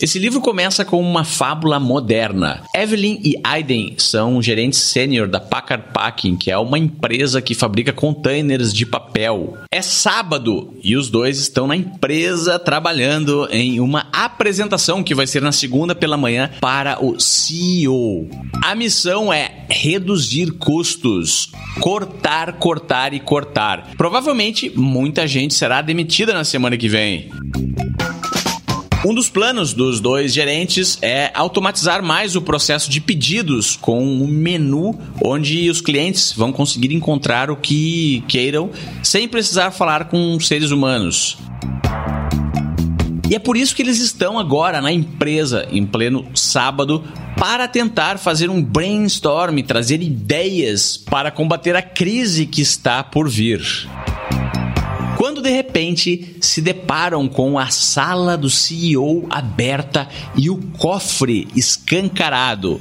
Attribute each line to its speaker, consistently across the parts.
Speaker 1: Esse livro começa com uma fábula moderna. Evelyn e Aiden são gerentes sênior da Packard Packing, que é uma empresa que fabrica containers de papel. É sábado e os dois estão na empresa trabalhando em uma apresentação que vai ser na segunda pela manhã para o CEO. A missão é reduzir custos, cortar, cortar e cortar. Provavelmente muita gente será demitida na semana que vem. Um dos planos dos dois gerentes é automatizar mais o processo de pedidos com um menu onde os clientes vão conseguir encontrar o que queiram sem precisar falar com seres humanos. E é por isso que eles estão agora na empresa, em pleno sábado, para tentar fazer um brainstorm, trazer ideias para combater a crise que está por vir quando de repente se deparam com a sala do CEO aberta e o cofre escancarado.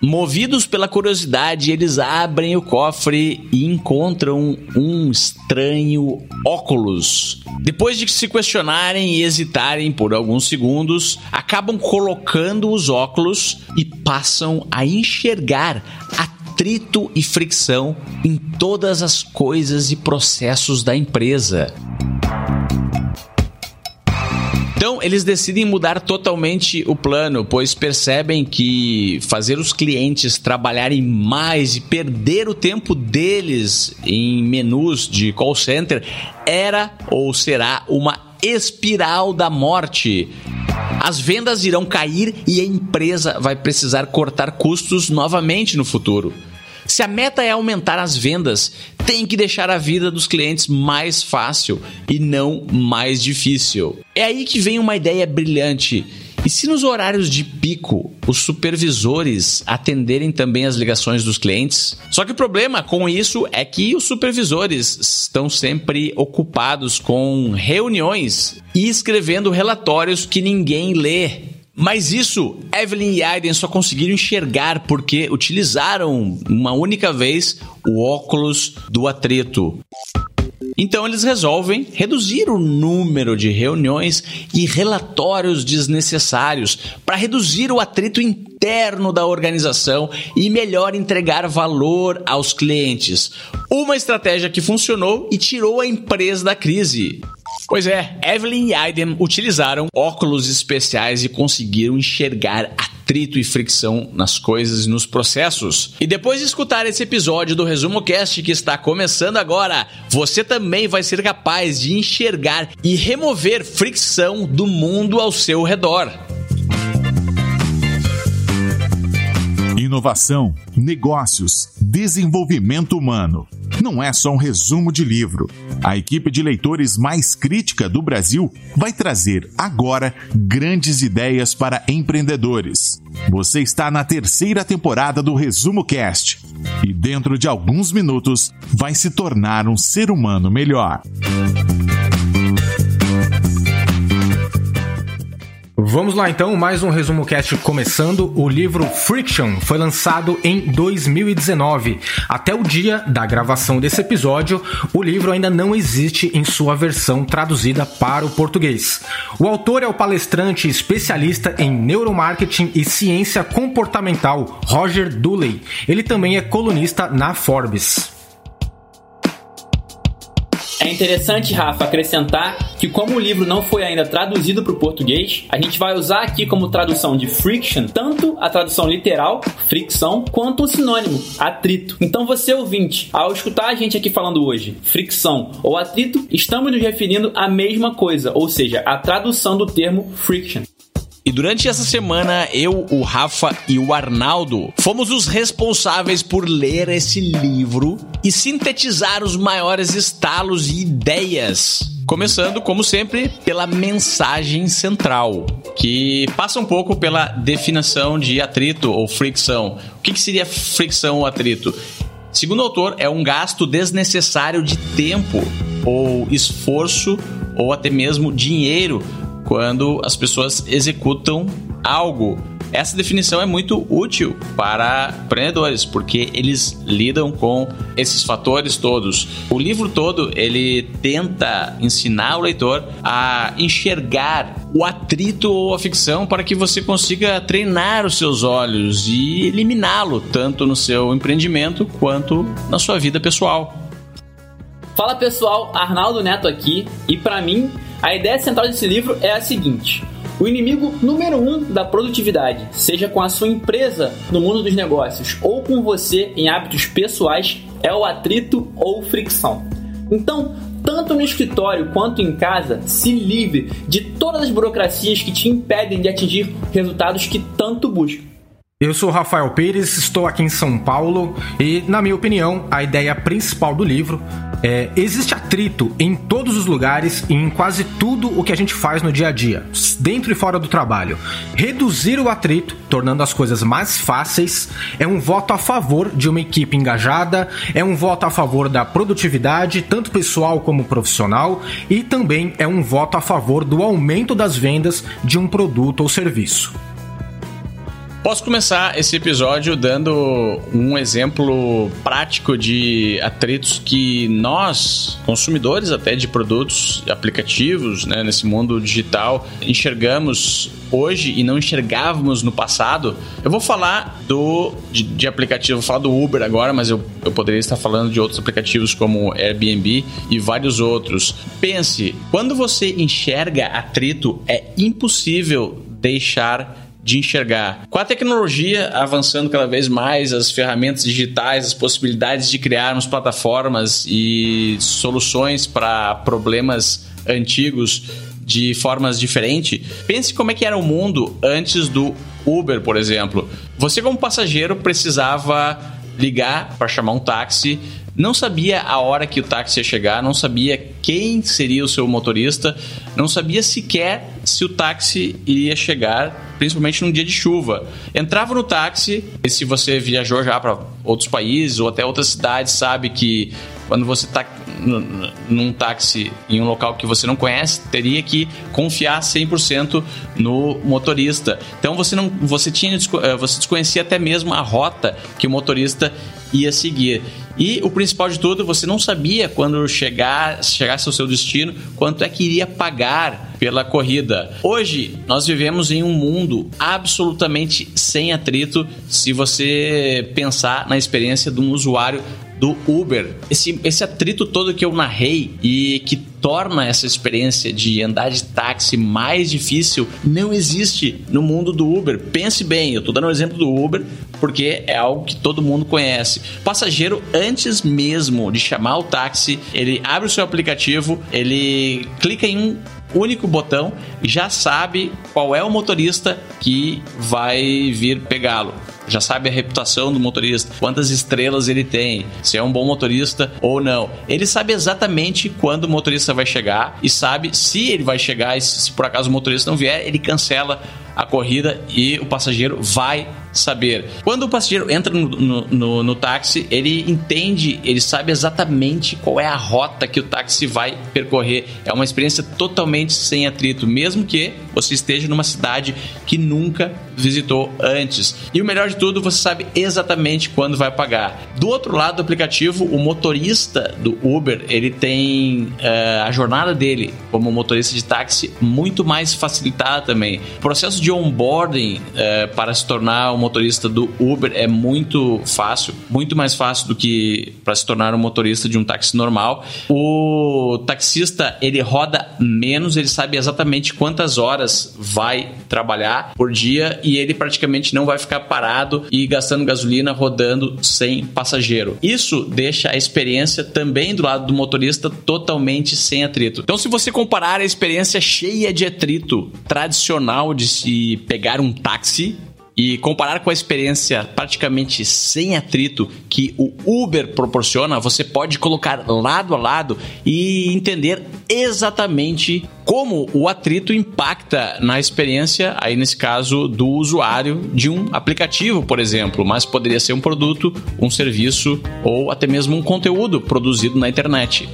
Speaker 1: Movidos pela curiosidade, eles abrem o cofre e encontram um estranho óculos. Depois de se questionarem e hesitarem por alguns segundos, acabam colocando os óculos e passam a enxergar a atrito e fricção em todas as coisas e processos da empresa. Então, eles decidem mudar totalmente o plano, pois percebem que fazer os clientes trabalharem mais e perder o tempo deles em menus de call center era ou será uma espiral da morte. As vendas irão cair e a empresa vai precisar cortar custos novamente no futuro. Se a meta é aumentar as vendas, tem que deixar a vida dos clientes mais fácil e não mais difícil. É aí que vem uma ideia brilhante. E se nos horários de pico os supervisores atenderem também as ligações dos clientes? Só que o problema com isso é que os supervisores estão sempre ocupados com reuniões e escrevendo relatórios que ninguém lê. Mas isso, Evelyn e Aiden só conseguiram enxergar porque utilizaram uma única vez o óculos do atrito. Então eles resolvem reduzir o número de reuniões e relatórios desnecessários para reduzir o atrito interno da organização e melhor entregar valor aos clientes. Uma estratégia que funcionou e tirou a empresa da crise. Pois é, Evelyn e Aiden utilizaram óculos especiais e conseguiram enxergar atrito e fricção nas coisas e nos processos. E depois de escutar esse episódio do Resumo Cast que está começando agora, você também vai ser capaz de enxergar e remover fricção do mundo ao seu redor.
Speaker 2: Inovação, negócios, desenvolvimento humano não é só um resumo de livro. A equipe de leitores mais crítica do Brasil vai trazer agora grandes ideias para empreendedores. Você está na terceira temporada do Resumo Cast e dentro de alguns minutos vai se tornar um ser humano melhor.
Speaker 3: Vamos lá então, mais um resumo cast começando. O livro Friction foi lançado em 2019. Até o dia da gravação desse episódio, o livro ainda não existe em sua versão traduzida para o português. O autor é o palestrante especialista em neuromarketing e ciência comportamental Roger Dooley. Ele também é colunista na Forbes.
Speaker 4: Interessante, Rafa, acrescentar que como o livro não foi ainda traduzido para o português, a gente vai usar aqui como tradução de friction tanto a tradução literal, fricção, quanto o sinônimo, atrito. Então você ouvinte, ao escutar a gente aqui falando hoje, fricção ou atrito, estamos nos referindo à mesma coisa, ou seja, a tradução do termo friction.
Speaker 1: E durante essa semana, eu, o Rafa e o Arnaldo fomos os responsáveis por ler esse livro e sintetizar os maiores estalos e ideias. Começando, como sempre, pela mensagem central, que passa um pouco pela definição de atrito ou fricção. O que, que seria fricção ou atrito? Segundo o autor, é um gasto desnecessário de tempo ou esforço ou até mesmo dinheiro quando as pessoas executam algo Essa definição é muito útil para empreendedores, porque eles lidam com esses fatores todos. O livro todo ele tenta ensinar o leitor a enxergar o atrito ou a ficção para que você consiga treinar os seus olhos e eliminá-lo tanto no seu empreendimento quanto na sua vida pessoal.
Speaker 4: Fala pessoal, Arnaldo Neto aqui e para mim a ideia central desse livro é a seguinte: o inimigo número um da produtividade, seja com a sua empresa no mundo dos negócios ou com você em hábitos pessoais, é o atrito ou fricção. Então, tanto no escritório quanto em casa, se livre de todas as burocracias que te impedem de atingir resultados que tanto busca.
Speaker 3: Eu sou Rafael Pires, estou aqui em São Paulo e, na minha opinião, a ideia principal do livro é existe atrito em todos os lugares e em quase tudo o que a gente faz no dia a dia, dentro e fora do trabalho. Reduzir o atrito, tornando as coisas mais fáceis, é um voto a favor de uma equipe engajada, é um voto a favor da produtividade, tanto pessoal como profissional, e também é um voto a favor do aumento das vendas de um produto ou serviço.
Speaker 1: Posso começar esse episódio dando um exemplo prático de atritos que nós, consumidores até de produtos, aplicativos, né, nesse mundo digital, enxergamos hoje e não enxergávamos no passado. Eu vou falar do de, de aplicativo, vou falar do Uber agora, mas eu, eu poderia estar falando de outros aplicativos como Airbnb e vários outros. Pense, quando você enxerga atrito, é impossível deixar de enxergar. Com a tecnologia avançando cada vez mais, as ferramentas digitais, as possibilidades de criarmos plataformas e soluções para problemas antigos de formas diferentes, pense como é que era o mundo antes do Uber, por exemplo. Você como passageiro precisava ligar para chamar um táxi, não sabia a hora que o táxi ia chegar, não sabia quem seria o seu motorista, não sabia sequer se o táxi iria chegar, principalmente num dia de chuva. Entrava no táxi, e se você viajou já para outros países ou até outras cidades, sabe que quando você está num táxi em um local que você não conhece, teria que confiar 100% no motorista. Então você não você tinha eh, você desconhecia até mesmo a rota que o motorista ia seguir. E o principal de tudo, você não sabia quando chegar, chegasse ao seu destino, quanto é que iria pagar pela corrida. Hoje, nós vivemos em um mundo absolutamente sem atrito se você pensar na experiência de um usuário do Uber. Esse, esse atrito todo que eu narrei e que torna essa experiência de andar de táxi mais difícil não existe no mundo do Uber. Pense bem, eu estou dando o um exemplo do Uber porque é algo que todo mundo conhece. O passageiro, antes mesmo de chamar o táxi, ele abre o seu aplicativo, ele clica em um único botão já sabe qual é o motorista que vai vir pegá-lo já sabe a reputação do motorista, quantas estrelas ele tem, se é um bom motorista ou não. Ele sabe exatamente quando o motorista vai chegar e sabe se ele vai chegar e se por acaso o motorista não vier, ele cancela a corrida e o passageiro vai saber. Quando o passageiro entra no, no, no, no, táxi, ele entende, ele sabe exatamente qual é a rota que o táxi vai percorrer. É uma experiência totalmente sem atrito, mesmo que você esteja numa cidade que nunca visitou antes. E o melhor de tudo, você sabe exatamente quando vai pagar. Do outro lado do aplicativo, o motorista do Uber, ele tem uh, a jornada dele como motorista de táxi muito mais facilitada também. O processo de onboarding uh, para se tornar um motorista do Uber é muito fácil, muito mais fácil do que para se tornar um motorista de um táxi normal. O taxista ele roda menos, ele sabe exatamente quantas horas vai trabalhar por dia e ele praticamente não vai ficar parado e gastando gasolina rodando sem passageiro. Isso deixa a experiência também do lado do motorista totalmente sem atrito. Então, se você comparar a experiência cheia de atrito tradicional de se pegar um táxi e comparar com a experiência praticamente sem atrito que o Uber proporciona, você pode colocar lado a lado e entender exatamente como o atrito impacta na experiência, aí nesse caso, do usuário de um aplicativo, por exemplo, mas poderia ser um produto, um serviço ou até mesmo um conteúdo produzido na internet.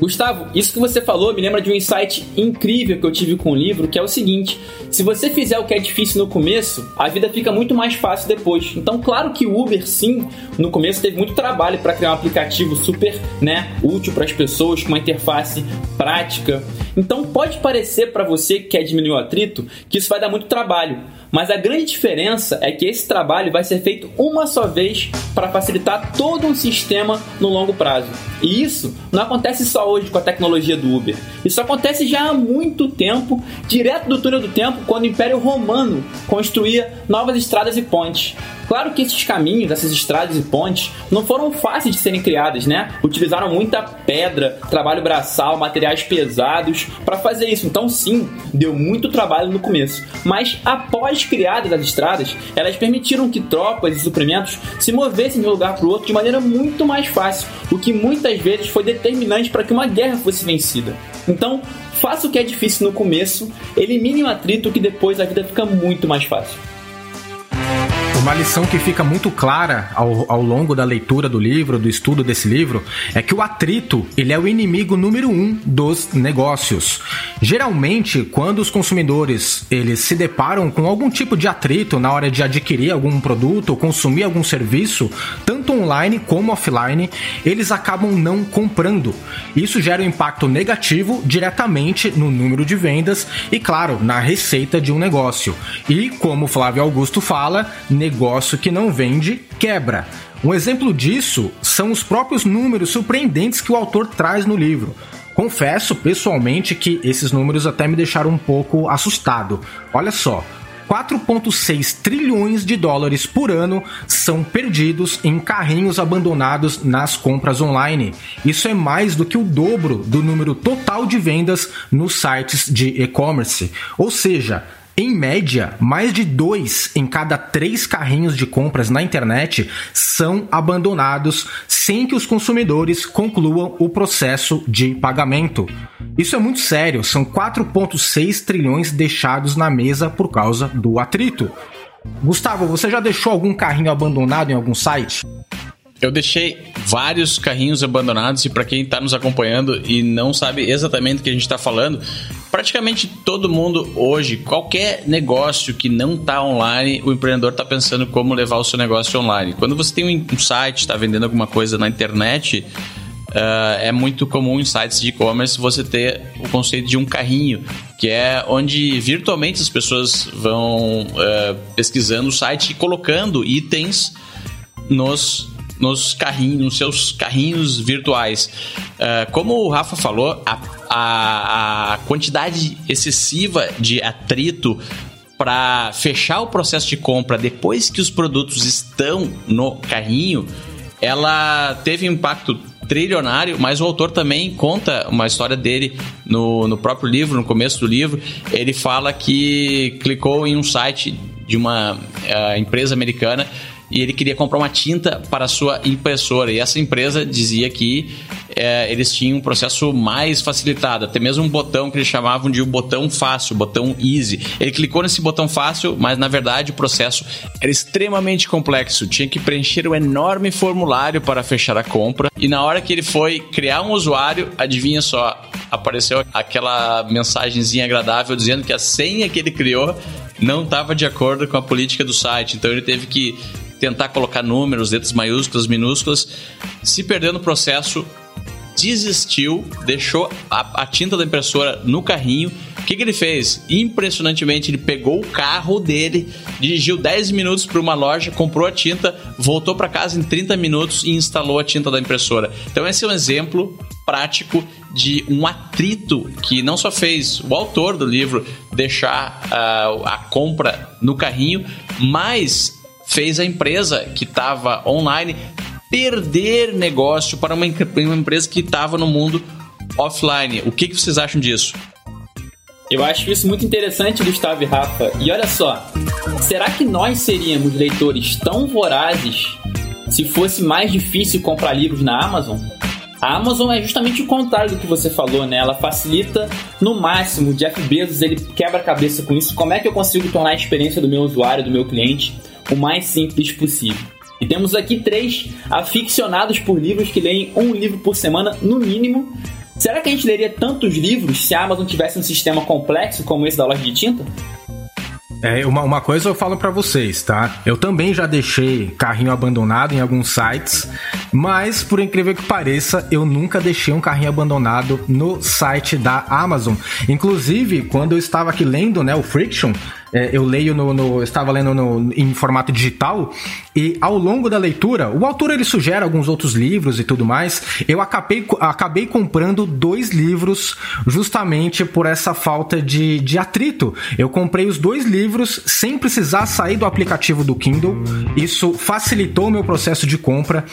Speaker 4: Gustavo, isso que você falou me lembra de um insight incrível que eu tive com o livro, que é o seguinte: se você fizer o que é difícil no começo, a vida fica muito mais fácil depois. Então, claro que o Uber, sim, no começo teve muito trabalho para criar um aplicativo super, né, útil para as pessoas, com uma interface prática. Então, pode parecer para você que quer diminuir o atrito que isso vai dar muito trabalho. Mas a grande diferença é que esse trabalho vai ser feito uma só vez para facilitar todo um sistema no longo prazo. E isso não acontece só hoje com a tecnologia do Uber. Isso acontece já há muito tempo, direto do túnel do tempo, quando o Império Romano construía novas estradas e pontes. Claro que esses caminhos, essas estradas e pontes, não foram fáceis de serem criadas, né? Utilizaram muita pedra, trabalho braçal, materiais pesados para fazer isso. Então, sim, deu muito trabalho no começo. Mas após criadas as estradas, elas permitiram que tropas e suprimentos se movessem de um lugar para o outro de maneira muito mais fácil, o que muitas vezes foi determinante para que uma guerra fosse vencida. Então, faça o que é difícil no começo, elimine o atrito que depois a vida fica muito mais fácil.
Speaker 3: Uma lição que fica muito clara ao, ao longo da leitura do livro, do estudo desse livro, é que o atrito ele é o inimigo número um dos negócios. Geralmente, quando os consumidores eles se deparam com algum tipo de atrito na hora de adquirir algum produto ou consumir algum serviço, tanto online como offline, eles acabam não comprando. Isso gera um impacto negativo diretamente no número de vendas e, claro, na receita de um negócio. E, como Flávio Augusto fala, negócio que não vende quebra. Um exemplo disso são os próprios números surpreendentes que o autor traz no livro. Confesso pessoalmente que esses números até me deixaram um pouco assustado. Olha só, 4,6 trilhões de dólares por ano são perdidos em carrinhos abandonados nas compras online. Isso é mais do que o dobro do número total de vendas nos sites de e-commerce. Ou seja, em média, mais de dois em cada três carrinhos de compras na internet são abandonados sem que os consumidores concluam o processo de pagamento. Isso é muito sério, são 4,6 trilhões deixados na mesa por causa do atrito. Gustavo, você já deixou algum carrinho abandonado em algum site?
Speaker 1: Eu deixei vários carrinhos abandonados e para quem está nos acompanhando e não sabe exatamente o que a gente está falando, praticamente todo mundo hoje, qualquer negócio que não está online, o empreendedor está pensando como levar o seu negócio online. Quando você tem um site, está vendendo alguma coisa na internet, Uh, é muito comum em sites de e-commerce você ter o conceito de um carrinho, que é onde virtualmente as pessoas vão uh, pesquisando o site e colocando itens nos nos carrinhos, nos seus carrinhos virtuais. Uh, como o Rafa falou, a, a, a quantidade excessiva de atrito para fechar o processo de compra depois que os produtos estão no carrinho, ela teve impacto trilionário, mas o autor também conta uma história dele no, no próprio livro, no começo do livro. Ele fala que clicou em um site de uma uh, empresa americana e ele queria comprar uma tinta para sua impressora. E essa empresa dizia que é, eles tinham um processo mais facilitado, até mesmo um botão que eles chamavam de o botão fácil, botão easy. Ele clicou nesse botão fácil, mas na verdade o processo era extremamente complexo. Tinha que preencher um enorme formulário para fechar a compra. E na hora que ele foi criar um usuário, adivinha só, apareceu aquela mensagenzinha agradável dizendo que a senha que ele criou não estava de acordo com a política do site. Então ele teve que tentar colocar números, letras maiúsculas, minúsculas, se perdeu no processo, desistiu, deixou a, a tinta da impressora no carrinho. O que, que, ele fez? Impressionantemente, ele pegou o carro dele, dirigiu 10 minutos para uma loja, comprou a tinta, voltou para casa em 30 minutos e instalou a tinta da impressora. Então, esse é um exemplo prático de um atrito que não só fez o autor do livro deixar uh, a compra no carrinho, mas fez a empresa que estava online perder negócio para uma, uma empresa que estava no mundo offline. O que, que vocês acham disso?
Speaker 4: Eu acho isso muito interessante, Gustavo e Rafa. E olha só, será que nós seríamos leitores tão vorazes se fosse mais difícil comprar livros na Amazon? A Amazon é justamente o contrário do que você falou, né? Ela facilita no máximo. Jeff Bezos ele quebra a cabeça com isso. Como é que eu consigo tornar a experiência do meu usuário, do meu cliente, o mais simples possível. E temos aqui três aficionados por livros que leem um livro por semana, no mínimo. Será que a gente leria tantos livros se a Amazon tivesse um sistema complexo como esse da loja de tinta?
Speaker 3: É, uma, uma coisa eu falo para vocês, tá? Eu também já deixei carrinho abandonado em alguns sites, mas por incrível que pareça, eu nunca deixei um carrinho abandonado no site da Amazon. Inclusive, quando eu estava aqui lendo, né, o Friction, é, eu leio no, no estava lendo no, em formato digital e ao longo da leitura, o autor ele sugere alguns outros livros e tudo mais. Eu acabei, acabei comprando dois livros justamente por essa falta de, de atrito. Eu comprei os dois livros sem precisar sair do aplicativo do Kindle. Isso facilitou o meu processo de compra.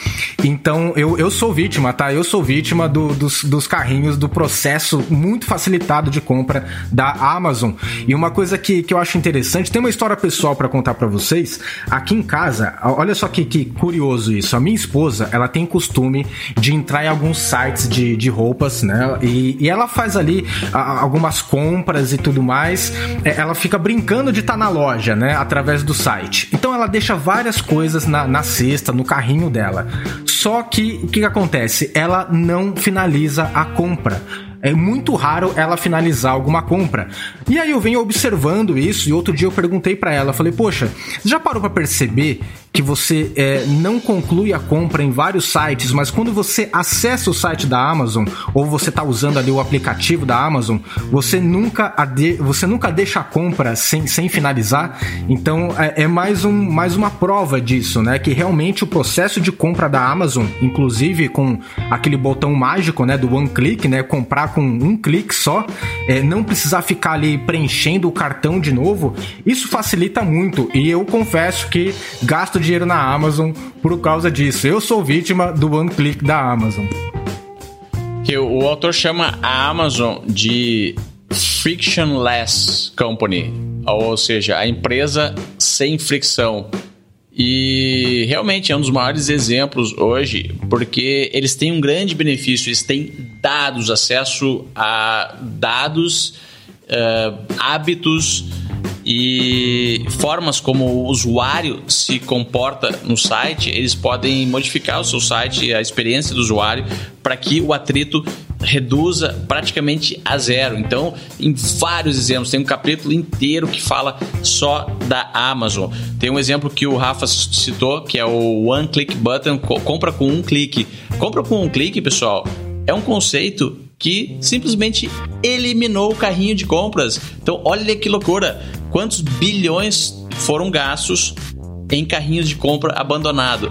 Speaker 3: Então eu, eu sou vítima, tá? Eu sou vítima do, dos, dos carrinhos, do processo muito facilitado de compra da Amazon. E uma coisa que, que eu acho interessante interessante. Tem uma história pessoal para contar para vocês. Aqui em casa, olha só que, que, curioso isso. A minha esposa, ela tem costume de entrar em alguns sites de, de roupas, né? E, e ela faz ali a, algumas compras e tudo mais. É, ela fica brincando de estar tá na loja, né? Através do site. Então ela deixa várias coisas na, na cesta, no carrinho dela. Só que o que, que acontece? Ela não finaliza a compra é muito raro ela finalizar alguma compra. E aí eu venho observando isso e outro dia eu perguntei para ela, falei, poxa, já parou para perceber que você é, não conclui a compra em vários sites, mas quando você acessa o site da Amazon ou você está usando ali o aplicativo da Amazon, você nunca, você nunca deixa a compra sem, sem finalizar. Então é, é, mais, um, mais uma prova disso, né? Que realmente o processo de compra da Amazon, inclusive com aquele botão mágico, né? Do one click, né? Comprar com um clique só, é, não precisar ficar ali preenchendo o cartão de novo, isso facilita muito. E eu confesso que gasto dinheiro na Amazon por causa disso. Eu sou vítima do one click da Amazon.
Speaker 1: Que o, o autor chama a Amazon de frictionless company, ou seja, a empresa sem fricção. E realmente é um dos maiores exemplos hoje, porque eles têm um grande benefício, eles têm dados, acesso a dados, uh, hábitos e formas como o usuário se comporta no site, eles podem modificar o seu site, a experiência do usuário, para que o atrito reduza praticamente a zero. Então, em vários exemplos, tem um capítulo inteiro que fala só da Amazon. Tem um exemplo que o Rafa citou, que é o One Click Button, compra com um clique. Compra com um clique, pessoal, é um conceito que simplesmente eliminou o carrinho de compras. Então, olha que loucura! Quantos bilhões foram gastos em carrinhos de compra abandonado?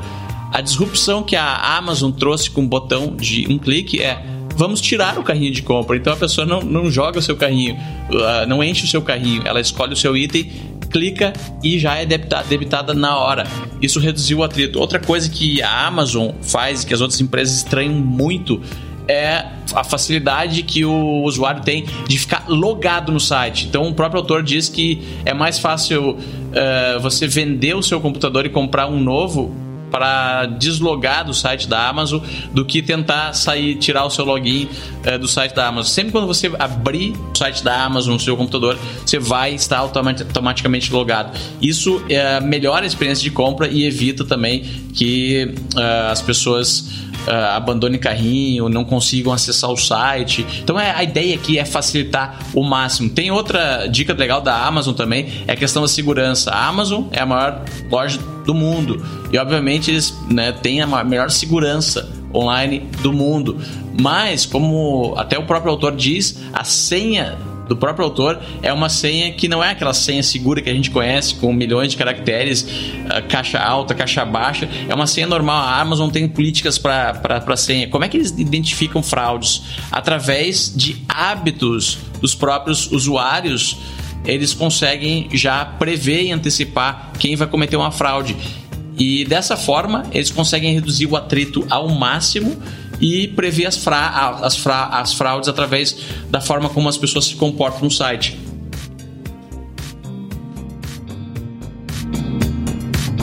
Speaker 1: A disrupção que a Amazon trouxe com o botão de um clique é vamos tirar o carrinho de compra. Então a pessoa não, não joga o seu carrinho, uh, não enche o seu carrinho, ela escolhe o seu item, clica e já é debitada, debitada na hora. Isso reduziu o atrito. Outra coisa que a Amazon faz e que as outras empresas estranham muito é a facilidade que o usuário tem de ficar logado no site. Então, o próprio autor diz que é mais fácil uh, você vender o seu computador e comprar um novo para deslogar do site da Amazon do que tentar sair, tirar o seu login uh, do site da Amazon. Sempre quando você abrir o site da Amazon no seu computador, você vai estar automaticamente logado. Isso uh, melhora a experiência de compra e evita também que uh, as pessoas uh, abandonem carrinho, não consigam acessar o site. Então é, a ideia aqui é facilitar o máximo. Tem outra dica legal da Amazon também, é a questão da segurança. A Amazon é a maior loja do mundo e obviamente eles né, têm a melhor segurança online do mundo. Mas, como até o próprio autor diz, a senha do próprio autor é uma senha que não é aquela senha segura que a gente conhece com milhões de caracteres, uh, caixa alta, caixa baixa. É uma senha normal. A Amazon tem políticas para senha. Como é que eles identificam fraudes? Através de hábitos dos próprios usuários, eles conseguem já prever e antecipar quem vai cometer uma fraude. E dessa forma, eles conseguem reduzir o atrito ao máximo e prever as, fra as, fra as fraudes através da forma como as pessoas se comportam no site.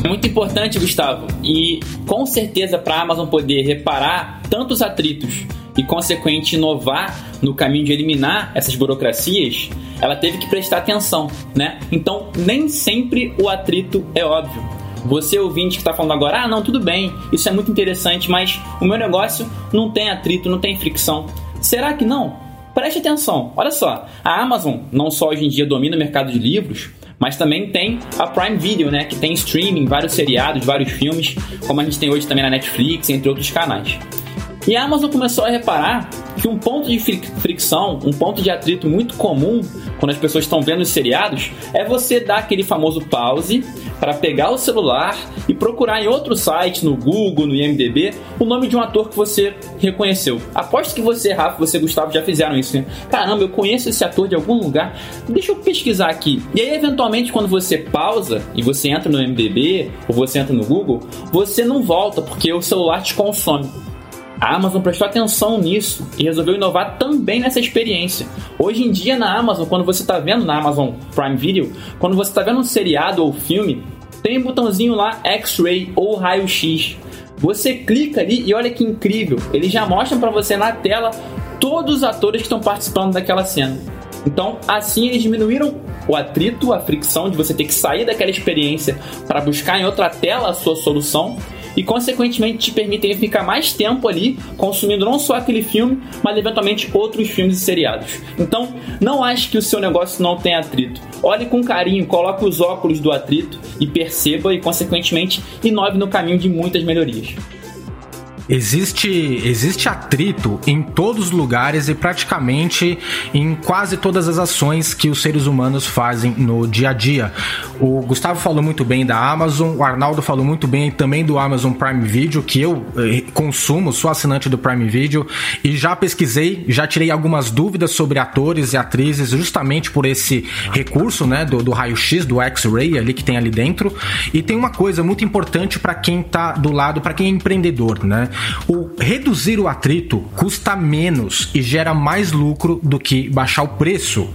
Speaker 4: Muito importante, Gustavo, e com certeza para a Amazon poder reparar tantos atritos e, consequente, inovar no caminho de eliminar essas burocracias, ela teve que prestar atenção, né? Então, nem sempre o atrito é óbvio. Você ouvinte que está falando agora, ah, não, tudo bem, isso é muito interessante, mas o meu negócio não tem atrito, não tem fricção. Será que não? Preste atenção, olha só, a Amazon não só hoje em dia domina o mercado de livros, mas também tem a Prime Video, né, que tem streaming, vários seriados, vários filmes, como a gente tem hoje também na Netflix, entre outros canais. E a Amazon começou a reparar que um ponto de fricção, um ponto de atrito muito comum quando as pessoas estão vendo os seriados é você dar aquele famoso pause para pegar o celular e procurar em outro site, no Google, no IMDb, o nome de um ator que você reconheceu. Aposto que você, Rafa, você, Gustavo, já fizeram isso, né? Caramba, eu conheço esse ator de algum lugar. Deixa eu pesquisar aqui. E aí, eventualmente, quando você pausa e você entra no IMDb ou você entra no Google, você não volta porque o celular te consome. A Amazon prestou atenção nisso e resolveu inovar também nessa experiência. Hoje em dia na Amazon, quando você está vendo na Amazon Prime Video, quando você está vendo um seriado ou filme, tem um botãozinho lá X-Ray ou raio-x. Você clica ali e olha que incrível, eles já mostram para você na tela todos os atores que estão participando daquela cena. Então, assim eles diminuíram o atrito, a fricção de você ter que sair daquela experiência para buscar em outra tela a sua solução e, consequentemente, te permitem ficar mais tempo ali consumindo não só aquele filme, mas eventualmente outros filmes e seriados. Então, não ache que o seu negócio não tem atrito. Olhe com carinho, coloque os óculos do atrito e perceba e, consequentemente, inove no caminho de muitas melhorias.
Speaker 3: Existe, existe atrito em todos os lugares e praticamente em quase todas as ações que os seres humanos fazem no dia a dia. O Gustavo falou muito bem da Amazon, o Arnaldo falou muito bem também do Amazon Prime Video, que eu eh, consumo, sou assinante do Prime Video e já pesquisei, já tirei algumas dúvidas sobre atores e atrizes justamente por esse recurso, né, do, do raio-x, do X-ray ali que tem ali dentro. E tem uma coisa muito importante para quem tá do lado, para quem é empreendedor, né? O reduzir o atrito custa menos e gera mais lucro do que baixar o preço.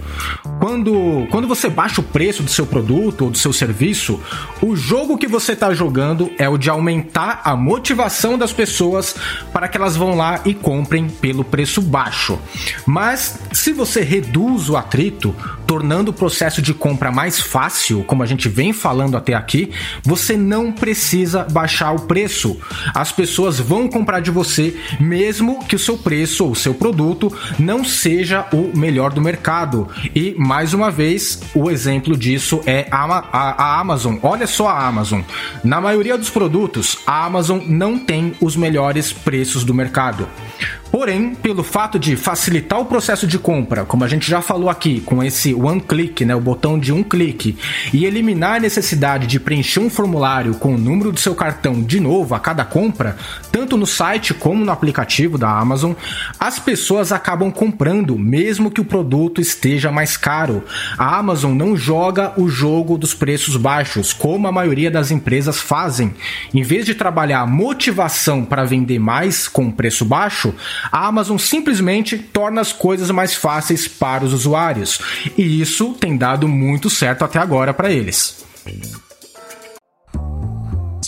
Speaker 3: Quando, quando você baixa o preço do seu produto ou do seu serviço, o jogo que você está jogando é o de aumentar a motivação das pessoas para que elas vão lá e comprem pelo preço baixo. Mas se você reduz o atrito, tornando o processo de compra mais fácil, como a gente vem falando até aqui, você não precisa baixar o preço. As pessoas vão comprar de você, mesmo que o seu preço ou o seu produto não seja o melhor do mercado. E mais uma vez, o exemplo disso é a, a, a Amazon. Olha só a Amazon. Na maioria dos produtos, a Amazon não tem os melhores preços do mercado. Porém, pelo fato de facilitar o processo de compra, como a gente já falou aqui, com esse one click, né, o botão de um clique, e eliminar a necessidade de preencher um formulário com o número do seu cartão de novo a cada compra, tanto no site como no aplicativo da Amazon, as pessoas acabam comprando, mesmo que o produto esteja mais caro. A Amazon não joga o jogo dos preços baixos, como a maioria das empresas fazem. Em vez de trabalhar motivação para vender mais com preço baixo, a Amazon simplesmente torna as coisas mais fáceis para os usuários. E isso tem dado muito certo até agora para eles.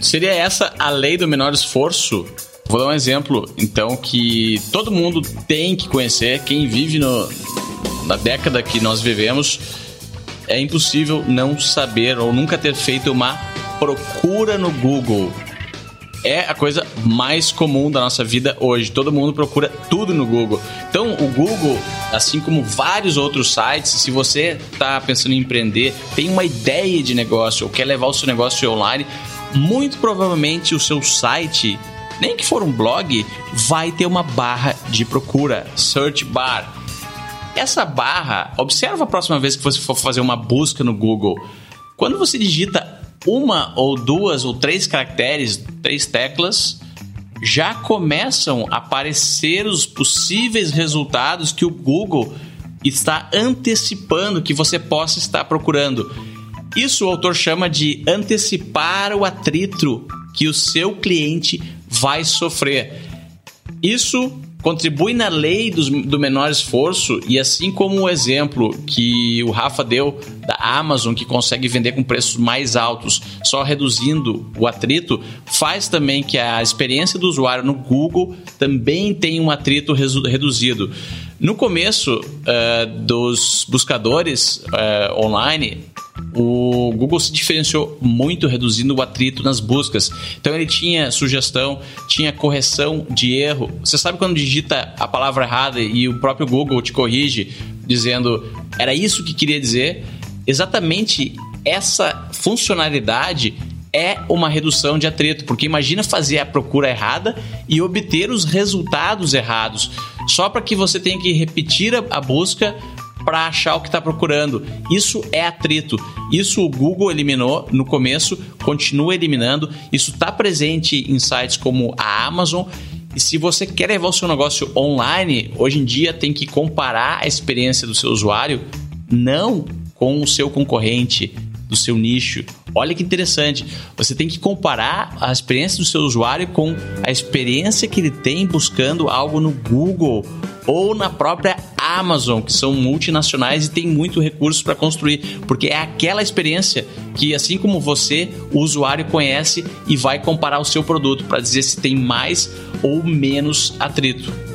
Speaker 1: Seria essa a lei do menor esforço? Vou dar um exemplo, então, que todo mundo tem que conhecer. Quem vive no, na década que nós vivemos, é impossível não saber ou nunca ter feito uma procura no Google é a coisa mais comum da nossa vida hoje. Todo mundo procura tudo no Google. Então, o Google, assim como vários outros sites, se você está pensando em empreender, tem uma ideia de negócio ou quer levar o seu negócio online, muito provavelmente o seu site, nem que for um blog, vai ter uma barra de procura, search bar. Essa barra, observa a próxima vez que você for fazer uma busca no Google. Quando você digita uma ou duas ou três caracteres, três teclas, já começam a aparecer os possíveis resultados que o Google está antecipando que você possa estar procurando. Isso o autor chama de antecipar o atrito que o seu cliente vai sofrer. Isso contribui na lei do menor esforço e assim como o exemplo que o Rafa deu da Amazon que consegue vender com preços mais altos só reduzindo o atrito faz também que a experiência do usuário no Google também tenha um atrito reduzido no começo uh, dos buscadores uh, online o Google se diferenciou muito reduzindo o atrito nas buscas. Então ele tinha sugestão, tinha correção de erro. Você sabe quando digita a palavra errada e o próprio Google te corrige dizendo era isso que queria dizer? Exatamente essa funcionalidade é uma redução de atrito, porque imagina fazer a procura errada e obter os resultados errados, só para que você tenha que repetir a busca para achar o que está procurando. Isso é atrito. Isso o Google eliminou no começo, continua eliminando. Isso está presente em sites como a Amazon. E se você quer levar o seu negócio online, hoje em dia tem que comparar a experiência do seu usuário não com o seu concorrente, do seu nicho. Olha que interessante. Você tem que comparar a experiência do seu usuário com a experiência que ele tem buscando algo no Google ou na própria Amazon, que são multinacionais e tem muito recurso para construir, porque é aquela experiência que, assim como você, o usuário conhece e vai comparar o seu produto para dizer se tem mais ou menos atrito.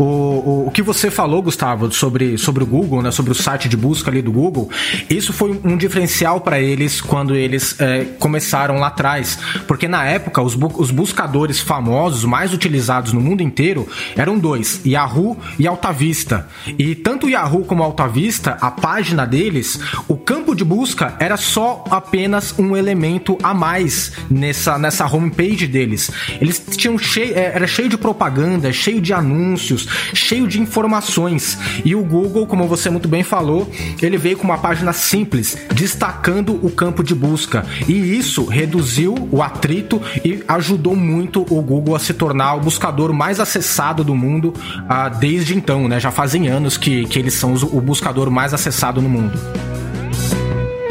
Speaker 3: O, o, o, que você falou, Gustavo, sobre, sobre o Google, né, sobre o site de busca ali do Google, isso foi um diferencial para eles quando eles é, começaram lá atrás. Porque na época, os, bu os buscadores famosos, mais utilizados no mundo inteiro, eram dois: Yahoo e AltaVista. E tanto Yahoo como o AltaVista, a página deles, o campo de busca era só apenas um elemento a mais nessa, nessa homepage deles. Eles tinham cheio, é, era cheio de propaganda, cheio de anúncios, cheio de informações. E o Google, como você muito bem falou, ele veio com uma página simples, destacando o campo de busca. E isso reduziu o atrito e ajudou muito o Google a se tornar o buscador mais acessado do mundo ah, desde então, né? Já fazem anos que, que eles são o buscador mais acessado no mundo.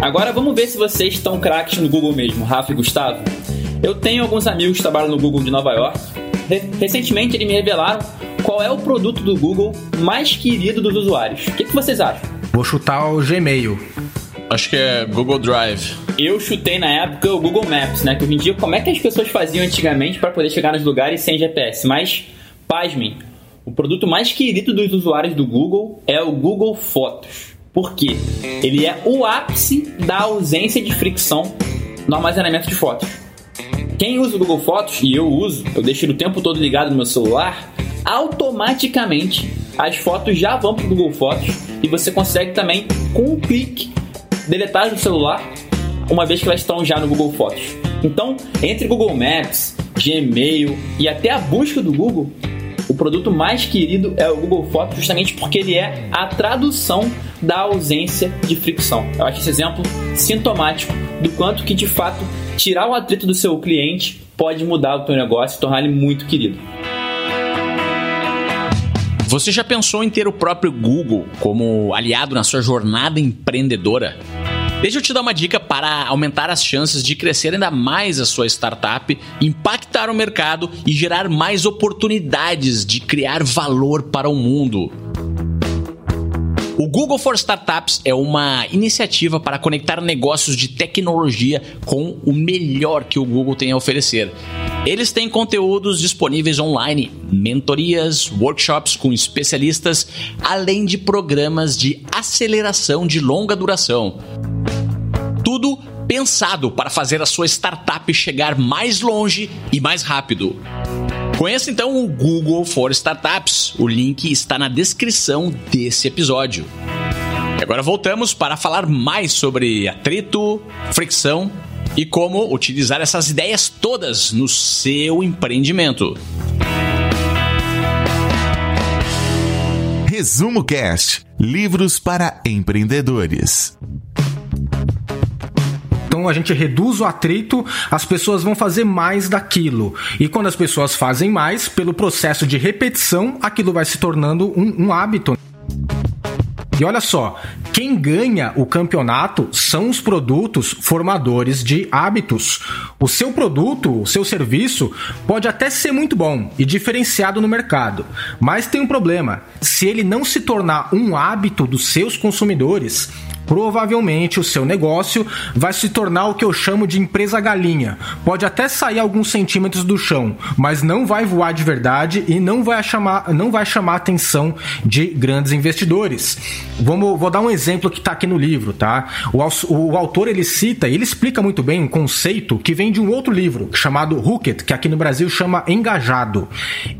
Speaker 4: Agora vamos ver se vocês estão craques no Google mesmo, Rafa e Gustavo. Eu tenho alguns amigos que trabalham no Google de Nova York. Recentemente eles me revelaram qual é o produto do Google mais querido dos usuários. O que, que vocês acham?
Speaker 3: Vou chutar o Gmail.
Speaker 1: Acho que é Google Drive.
Speaker 4: Eu chutei na época o Google Maps, né? Que hoje em dia, como é que as pessoas faziam antigamente para poder chegar nos lugares sem GPS? Mas, pasmem, o produto mais querido dos usuários do Google é o Google Fotos. Por quê? Ele é o ápice da ausência de fricção no armazenamento de fotos. Quem usa o Google Fotos, e eu uso, eu deixo o tempo todo ligado no meu celular, automaticamente as fotos já vão para o Google Fotos e você consegue também, com um clique, deletar do celular, uma vez que elas estão já no Google Fotos. Então, entre Google Maps, Gmail e até a busca do Google, o produto mais querido é o Google Fotos, justamente porque ele é a tradução da ausência de fricção. Eu acho esse exemplo sintomático do quanto que de fato tirar o atrito do seu cliente pode mudar o teu negócio e tornar ele muito querido.
Speaker 1: Você já pensou em ter o próprio Google como aliado na sua jornada empreendedora? Deixa eu te dar uma dica para aumentar as chances de crescer ainda mais a sua startup, impactar o mercado e gerar mais oportunidades de criar valor para o mundo. O Google for Startups é uma iniciativa para conectar negócios de tecnologia com o melhor que o Google tem a oferecer. Eles têm conteúdos disponíveis online, mentorias, workshops com especialistas, além de programas de aceleração de longa duração. Tudo pensado para fazer a sua startup chegar mais longe e mais rápido. Conheça então o Google for Startups. O link está na descrição desse episódio. Agora voltamos para falar mais sobre atrito, fricção e como utilizar essas ideias todas no seu empreendimento.
Speaker 2: Resumo Cast Livros para empreendedores.
Speaker 3: Então a gente reduz o atrito, as pessoas vão fazer mais daquilo. E quando as pessoas fazem mais, pelo processo de repetição, aquilo vai se tornando um, um hábito. E olha só, quem ganha o campeonato são os produtos formadores de hábitos. O seu produto, o seu serviço, pode até ser muito bom e diferenciado no mercado, mas tem um problema: se ele não se tornar um hábito dos seus consumidores, provavelmente o seu negócio vai se tornar o que eu chamo de empresa galinha. Pode até sair alguns centímetros do chão, mas não vai voar de verdade e não vai chamar, não vai chamar a atenção de grandes investidores. Vamos, vou dar um exemplo que está aqui no livro, tá? O, o, autor ele cita, ele explica muito bem um conceito que vem de um outro livro chamado Hooked, que aqui no Brasil chama Engajado.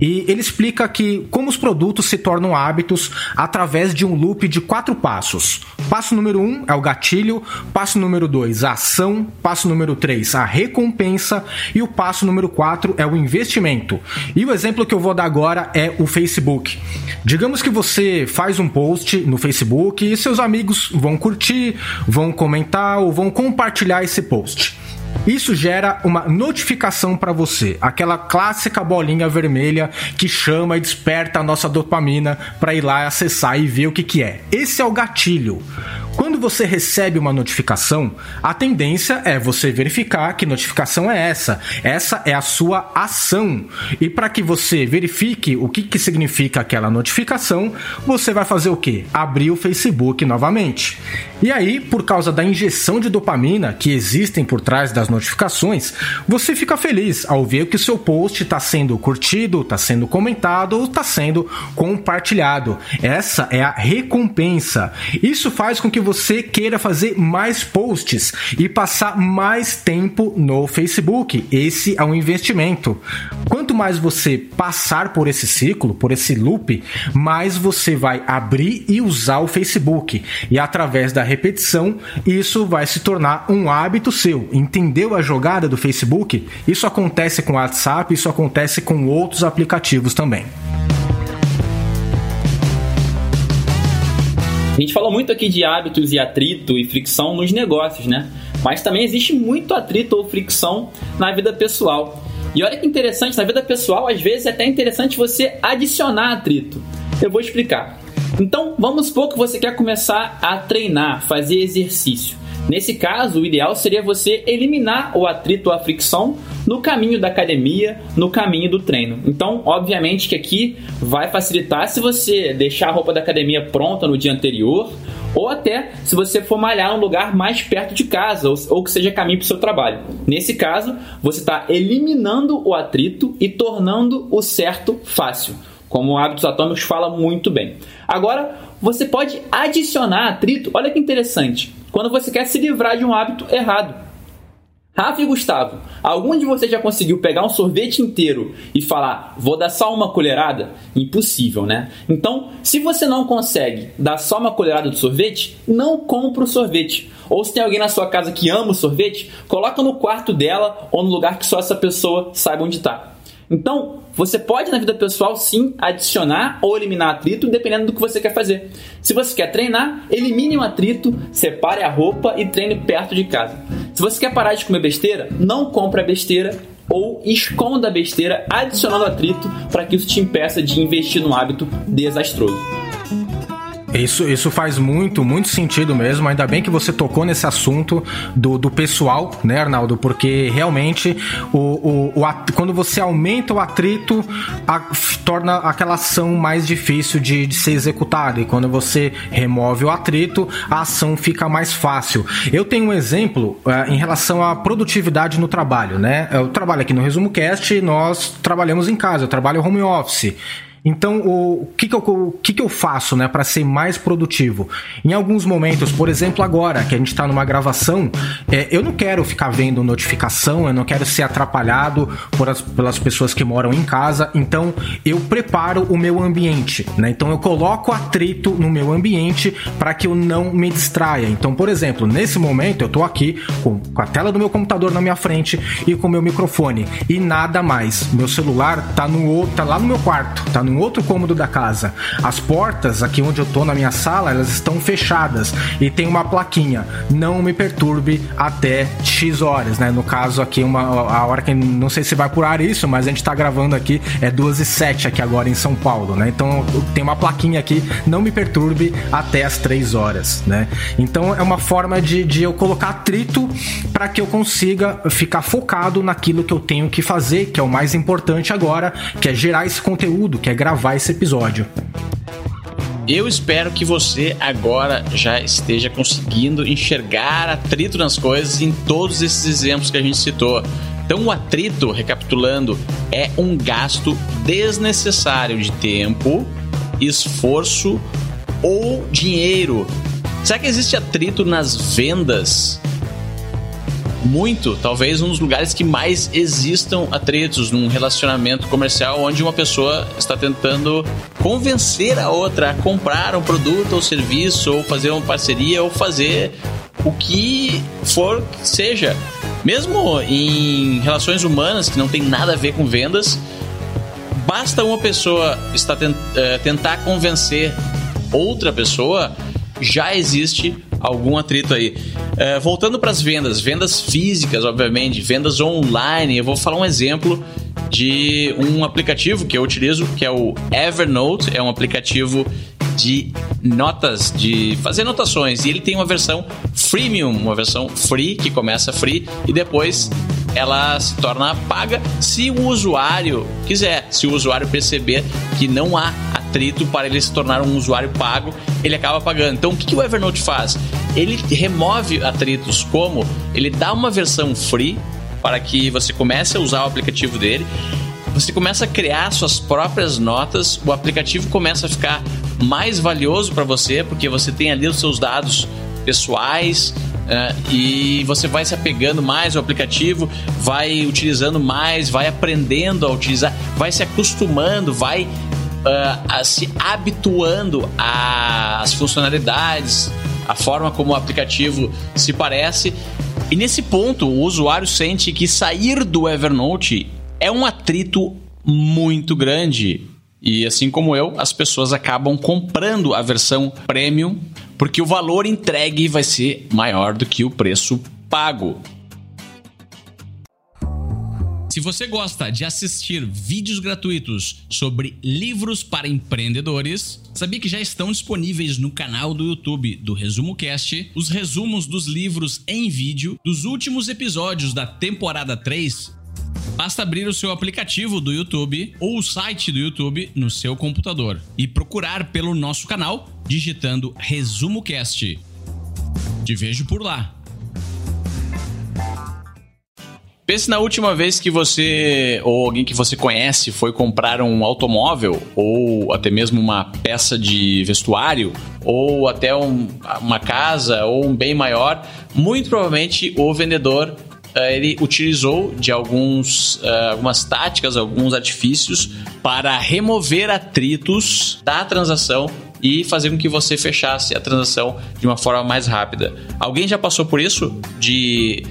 Speaker 3: E ele explica que como os produtos se tornam hábitos através de um loop de quatro passos. Passo número número um é o gatilho, passo número dois, a ação, passo número três, a recompensa e o passo número quatro é o investimento. E o exemplo que eu vou dar agora é o Facebook. Digamos que você faz um post no Facebook e seus amigos vão curtir, vão comentar ou vão compartilhar esse post. Isso gera uma notificação para você, aquela clássica bolinha vermelha que chama e desperta a nossa dopamina para ir lá acessar e ver o que, que é. Esse é o gatilho. Quando você recebe uma notificação, a tendência é você verificar que notificação é essa. Essa é a sua ação. E para que você verifique o que, que significa aquela notificação, você vai fazer o que? Abrir o Facebook novamente. E aí, por causa da injeção de dopamina que existem por trás das notificações, você fica feliz ao ver que o seu post está sendo curtido, está sendo comentado ou está sendo compartilhado. Essa é a recompensa. Isso faz com que você queira fazer mais posts e passar mais tempo no Facebook. Esse é um investimento. Quanto mais você passar por esse ciclo, por esse loop, mais você vai abrir e usar o Facebook. E através da repetição, isso vai se tornar um hábito seu. Entendeu a jogada do Facebook? Isso acontece com o WhatsApp, isso acontece com outros aplicativos também.
Speaker 4: A gente falou muito aqui de hábitos e atrito e fricção nos negócios, né? Mas também existe muito atrito ou fricção na vida pessoal. E olha que interessante, na vida pessoal, às vezes é até interessante você adicionar atrito. Eu vou explicar. Então, vamos supor que você quer começar a treinar, fazer exercício. Nesse caso, o ideal seria você eliminar o atrito ou a fricção no caminho da academia, no caminho do treino. Então, obviamente que aqui vai facilitar se você deixar a roupa da academia pronta no dia anterior, ou até se você for malhar um lugar mais perto de casa, ou, que seja caminho para o seu trabalho. Nesse caso, você está eliminando o atrito e tornando o certo fácil, como Hábitos Atômicos fala muito bem. Agora, você pode adicionar atrito, olha que interessante, quando você quer se livrar de um hábito errado. Rafa e Gustavo, algum de vocês já conseguiu pegar um sorvete inteiro e falar, vou dar só uma colherada? Impossível, né? Então, se você não consegue dar só uma colherada de sorvete, não compra o sorvete. Ou se tem alguém na sua casa que ama o sorvete, coloca no quarto dela ou no lugar que só essa pessoa saiba onde está. Então, você pode na vida pessoal sim adicionar ou eliminar atrito dependendo do que você quer fazer. Se você quer treinar, elimine o atrito, separe a roupa e treine perto de casa. Se você quer parar de comer besteira, não compre a besteira ou esconda a besteira adicionando atrito para que isso te impeça de investir num hábito desastroso.
Speaker 3: Isso, isso faz muito, muito sentido mesmo. Ainda bem que você tocou nesse assunto do, do pessoal, né, Arnaldo? Porque realmente o, o, o quando você aumenta o atrito, a, torna aquela ação mais difícil de, de ser executada. E quando você remove o atrito, a ação fica mais fácil. Eu tenho um exemplo uh, em relação à produtividade no trabalho, né? Eu trabalho aqui no Resumo Cast, nós trabalhamos em casa, eu trabalho home office. Então, o que, que, eu, o que, que eu faço né, para ser mais produtivo? Em alguns momentos, por exemplo, agora que a gente está numa gravação, é, eu não quero ficar vendo notificação, eu não quero ser atrapalhado por as, pelas pessoas que moram em casa, então eu preparo o meu ambiente. Né? Então, eu coloco atrito no meu ambiente para que eu não me distraia. Então, por exemplo, nesse momento eu estou aqui com, com a tela do meu computador na minha frente e com o meu microfone e nada mais. Meu celular está no, tá lá no meu quarto, tá no em outro cômodo da casa. As portas, aqui onde eu tô na minha sala, elas estão fechadas e tem uma plaquinha: não me perturbe até X horas, né? No caso aqui, uma, a hora que não sei se vai apurar isso, mas a gente tá gravando aqui é 2 e 7 aqui agora em São Paulo, né? Então tem uma plaquinha aqui: não me perturbe até as 3 horas, né? Então é uma forma de, de eu colocar atrito para que eu consiga ficar focado naquilo que eu tenho que fazer, que é o mais importante agora, que é gerar esse conteúdo, que é gravar esse episódio.
Speaker 1: Eu espero que você agora já esteja conseguindo enxergar atrito nas coisas em todos esses exemplos que a gente citou. Então, o atrito, recapitulando, é um gasto desnecessário de tempo, esforço ou dinheiro. Será que existe atrito nas vendas? Muito, talvez um dos lugares que mais existam atritos num relacionamento comercial onde uma pessoa está tentando convencer a outra a comprar um produto ou serviço ou fazer uma parceria ou fazer o que for que seja. Mesmo em relações humanas que não tem nada a ver com vendas, basta uma pessoa estar tent, uh, tentar convencer outra pessoa, já existe algum atrito aí. Uh, voltando para as vendas, vendas físicas, obviamente, vendas online, eu vou falar um exemplo de um aplicativo que eu utilizo, que é o Evernote, é um aplicativo de notas, de fazer anotações. E ele tem uma versão freemium, uma versão free, que começa free e depois ela se torna paga se o usuário quiser, se o usuário perceber que não há atrito para ele se tornar um usuário pago, ele acaba pagando. Então, o que, que o Evernote faz? Ele remove atritos como ele dá uma versão free para que você comece a usar o aplicativo dele. Você começa a criar suas próprias notas, o aplicativo começa a ficar mais valioso para você, porque você tem ali os seus dados pessoais, Uh, e você vai se apegando mais ao aplicativo, vai utilizando mais, vai aprendendo a utilizar, vai se acostumando, vai uh, se habituando às funcionalidades, a forma como o aplicativo se parece. E nesse ponto, o usuário sente que sair do Evernote é um atrito muito grande. E assim como eu, as pessoas acabam comprando a versão premium porque o valor entregue vai ser maior do que o preço pago. Se você gosta de assistir vídeos gratuitos sobre livros para empreendedores, sabia que já estão disponíveis no canal do YouTube do Resumo Cast os resumos dos livros em vídeo dos últimos episódios da temporada 3 Basta abrir o seu aplicativo do YouTube ou o site do YouTube no seu computador e procurar pelo nosso canal digitando Resumo Cast. Te vejo por lá. Pense na última vez que você ou alguém que você conhece foi comprar um automóvel ou até mesmo uma peça de vestuário ou até um, uma casa ou um bem maior. Muito provavelmente o vendedor ele utilizou de alguns, uh, algumas táticas, alguns artifícios para remover atritos da transação e fazer com que você fechasse a transação de uma forma mais rápida. Alguém já passou por isso? De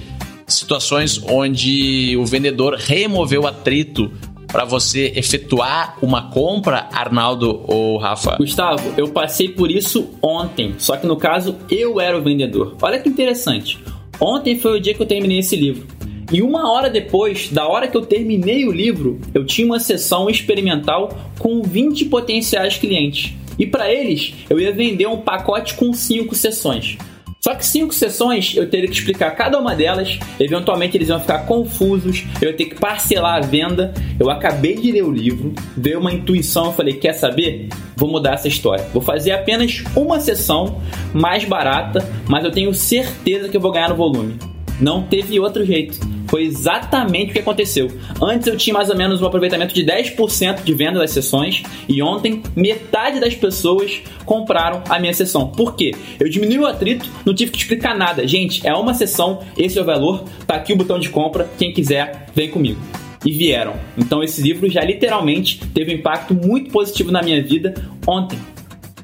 Speaker 1: situações onde o vendedor removeu atrito para você efetuar uma compra, Arnaldo ou Rafa?
Speaker 4: Gustavo, eu passei por isso ontem, só que no caso eu era o vendedor. Olha que interessante. Ontem foi o dia que eu terminei esse livro. E uma hora depois, da hora que eu terminei o livro, eu tinha uma sessão experimental com 20 potenciais clientes. E para eles, eu ia vender um pacote com 5 sessões. Só que cinco sessões eu teria que explicar cada uma delas, eventualmente eles iam ficar confusos, eu ia ter que parcelar a venda. Eu acabei de ler o livro, veio uma intuição, eu falei: quer saber? Vou mudar essa história. Vou fazer apenas uma sessão mais barata, mas eu tenho certeza que eu vou ganhar no volume. Não teve outro jeito. Foi exatamente o que aconteceu. Antes eu tinha mais ou menos um aproveitamento de 10% de venda das sessões e ontem metade das pessoas compraram a minha sessão. Por quê? Eu diminui o atrito, não tive que explicar nada. Gente, é uma sessão, esse é o valor, tá aqui o botão de compra, quem quiser, vem comigo e vieram. Então esse livro já literalmente teve um impacto muito positivo na minha vida ontem.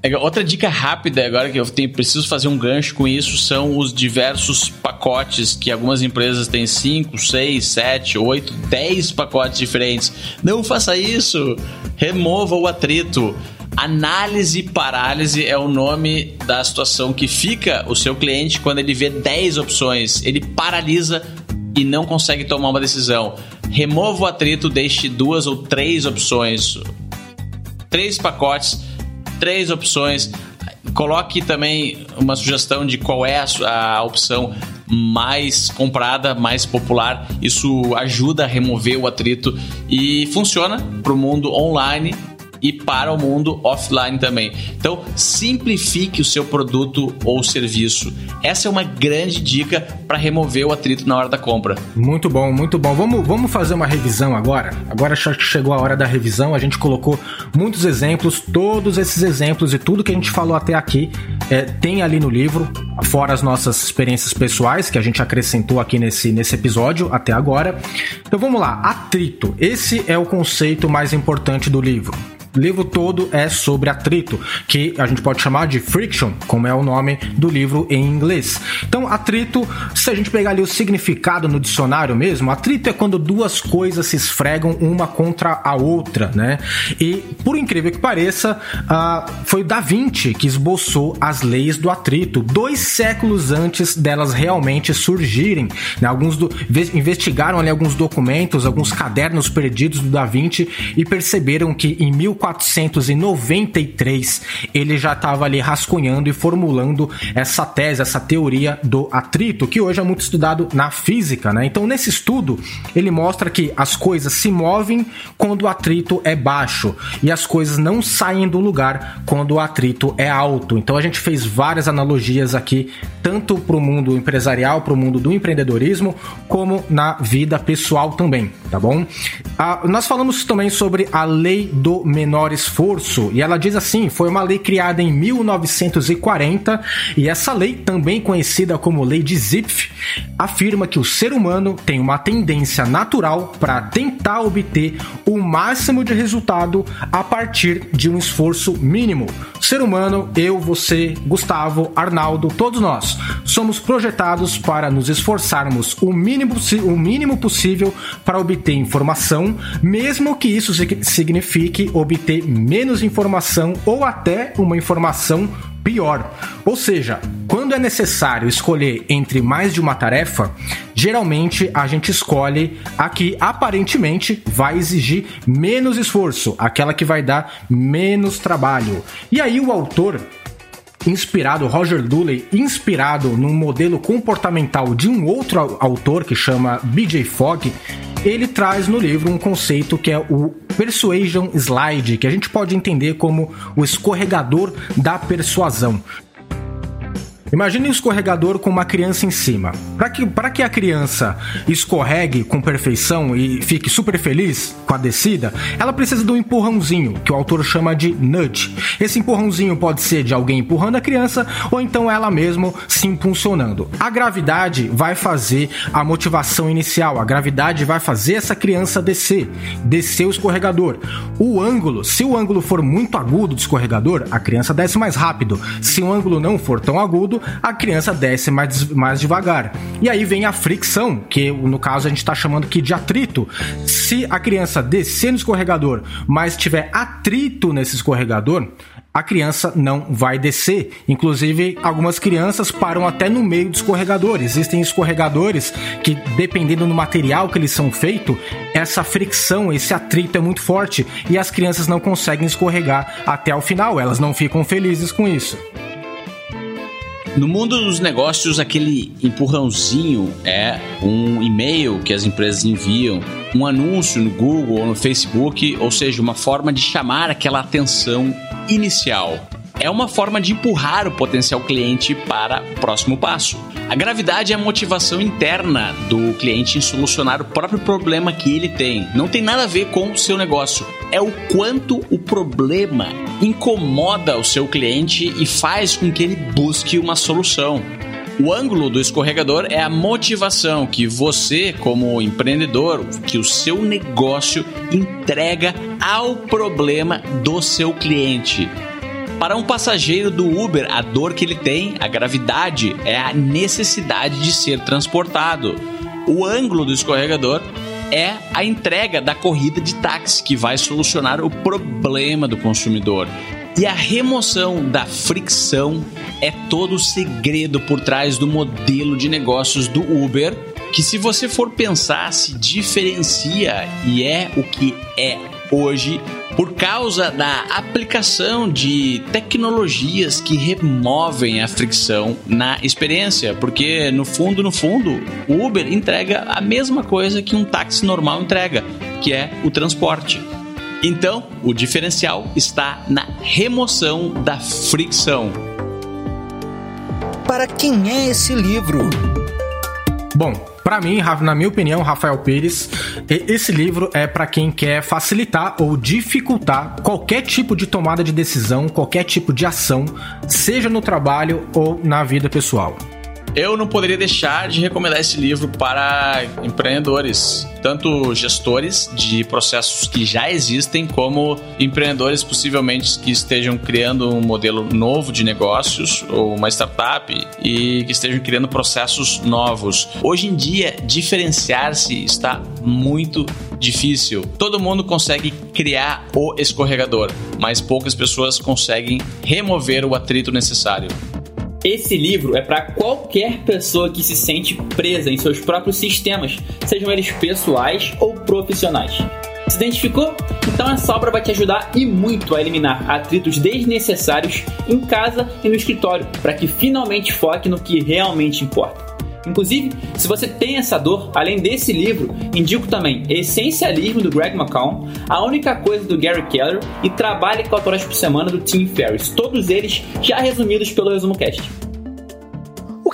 Speaker 1: É, outra dica rápida agora que eu tenho, preciso fazer um gancho com isso são os diversos pacotes que algumas empresas têm 5, 6, 7, 8, 10 pacotes diferentes. Não faça isso! Remova o atrito. Análise parálise é o nome da situação que fica o seu cliente quando ele vê 10 opções. Ele paralisa e não consegue tomar uma decisão. Remova o atrito, deixe duas ou três opções. Três pacotes, três opções. Coloque também uma sugestão de qual é a, a opção mais comprada, mais popular. Isso ajuda a remover o atrito e funciona para o mundo online e para o mundo offline também. Então, simplifique o seu produto ou serviço. Essa é uma grande dica para remover o atrito na hora da compra.
Speaker 3: Muito bom, muito bom. Vamos, vamos fazer uma revisão agora. Agora chegou a hora da revisão. A gente colocou muitos exemplos, todos esses exemplos e tudo que a gente falou até aqui é, tem ali no livro, fora as nossas experiências pessoais que a gente acrescentou aqui nesse, nesse episódio até agora. Então vamos lá, atrito. Esse é o conceito mais importante do livro. Livro todo é sobre atrito, que a gente pode chamar de friction, como é o nome do livro em inglês. Então, atrito, se a gente pegar ali o significado no dicionário mesmo, atrito é quando duas coisas se esfregam uma contra a outra, né? E, por incrível que pareça, uh, foi Da Vinci que esboçou as leis do atrito, dois séculos antes delas realmente surgirem. Né? Alguns do, investigaram ali alguns documentos, alguns cadernos perdidos do Da Vinci e perceberam que em 1400 1493 ele já estava ali rascunhando e formulando essa tese, essa teoria do atrito, que hoje é muito estudado na física, né? Então, nesse estudo, ele mostra que as coisas se movem quando o atrito é baixo e as coisas não saem do lugar quando o atrito é alto. Então, a gente fez várias analogias aqui, tanto para o mundo empresarial, para o mundo do empreendedorismo, como na vida pessoal também, tá bom? Ah, nós falamos também sobre a lei do menor menor esforço. E ela diz assim: foi uma lei criada em 1940 e essa lei, também conhecida como Lei de Zipf, afirma que o ser humano tem uma tendência natural para tentar obter o máximo de resultado a partir de um esforço mínimo. Ser humano, eu, você, Gustavo, Arnaldo, todos nós, somos projetados para nos esforçarmos o mínimo, o mínimo possível para obter informação, mesmo que isso signifique obter ter menos informação ou até uma informação pior. Ou seja, quando é necessário escolher entre mais de uma tarefa, geralmente a gente escolhe a que aparentemente vai exigir menos esforço, aquela que vai dar menos trabalho. E aí o autor inspirado, Roger Dooley, inspirado num modelo comportamental de um outro autor que chama BJ Fogg, ele traz no livro um conceito que é o persuasion slide, que a gente pode entender como o escorregador da persuasão. Imagine um escorregador com uma criança em cima. Para que, que a criança escorregue com perfeição e fique super feliz com a descida, ela precisa de um empurrãozinho, que o autor chama de nudge. Esse empurrãozinho pode ser de alguém empurrando a criança ou então ela mesma se impulsionando. A gravidade vai fazer a motivação inicial, a gravidade vai fazer essa criança descer, descer o escorregador. O ângulo, se o ângulo for muito agudo do escorregador, a criança desce mais rápido. Se o ângulo não for tão agudo, a criança desce mais, mais devagar. E aí vem a fricção, que no caso a gente está chamando aqui de atrito. Se a criança descer no escorregador, mas tiver atrito nesse escorregador, a criança não vai descer. Inclusive, algumas crianças param até no meio do escorregador. Existem escorregadores que, dependendo do material que eles são feitos, essa fricção, esse atrito é muito forte e as crianças não conseguem escorregar até o final. Elas não ficam felizes com isso.
Speaker 1: No mundo dos negócios, aquele empurrãozinho é um e-mail que as empresas enviam, um anúncio no Google ou no Facebook, ou seja, uma forma de chamar aquela atenção inicial é uma forma de empurrar o potencial cliente para o próximo passo. A gravidade é a motivação interna do cliente em solucionar o próprio problema que ele tem. Não tem nada a ver com o seu negócio. É o quanto o problema incomoda o seu cliente e faz com que ele busque uma solução. O ângulo do escorregador é a motivação que você, como empreendedor, que o seu negócio entrega ao problema do seu cliente. Para um passageiro do Uber, a dor que ele tem, a gravidade, é a necessidade de ser transportado. O ângulo do escorregador é a entrega da corrida de táxi que vai solucionar o problema do consumidor. E a remoção da fricção é todo o segredo por trás do modelo de negócios do Uber, que se você for pensar se diferencia e é o que é hoje por causa da aplicação de tecnologias que removem a fricção na experiência, porque no fundo, no fundo, o Uber entrega a mesma coisa que um táxi normal entrega, que é o transporte. Então, o diferencial está na remoção da fricção.
Speaker 5: Para quem é esse livro?
Speaker 3: Bom, para mim, na minha opinião, Rafael Pires, esse livro é para quem quer facilitar ou dificultar qualquer tipo de tomada de decisão, qualquer tipo de ação, seja no trabalho ou na vida pessoal.
Speaker 1: Eu não poderia deixar de recomendar esse livro para empreendedores, tanto gestores de processos que já existem, como empreendedores possivelmente que estejam criando um modelo novo de negócios ou uma startup e que estejam criando processos novos. Hoje em dia, diferenciar-se está muito difícil. Todo mundo consegue criar o escorregador, mas poucas pessoas conseguem remover o atrito necessário.
Speaker 4: Esse livro é para qualquer pessoa que se sente presa em seus próprios sistemas, sejam eles pessoais ou profissionais. Se identificou? Então essa obra vai te ajudar e muito a eliminar atritos desnecessários em casa e no escritório, para que finalmente foque no que realmente importa. Inclusive, se você tem essa dor, além desse livro, indico também Essencialismo do Greg McCown, A Única Coisa do Gary Keller e Trabalhe 4 horas por semana do Tim Ferriss, todos eles já resumidos pelo Resumo Cast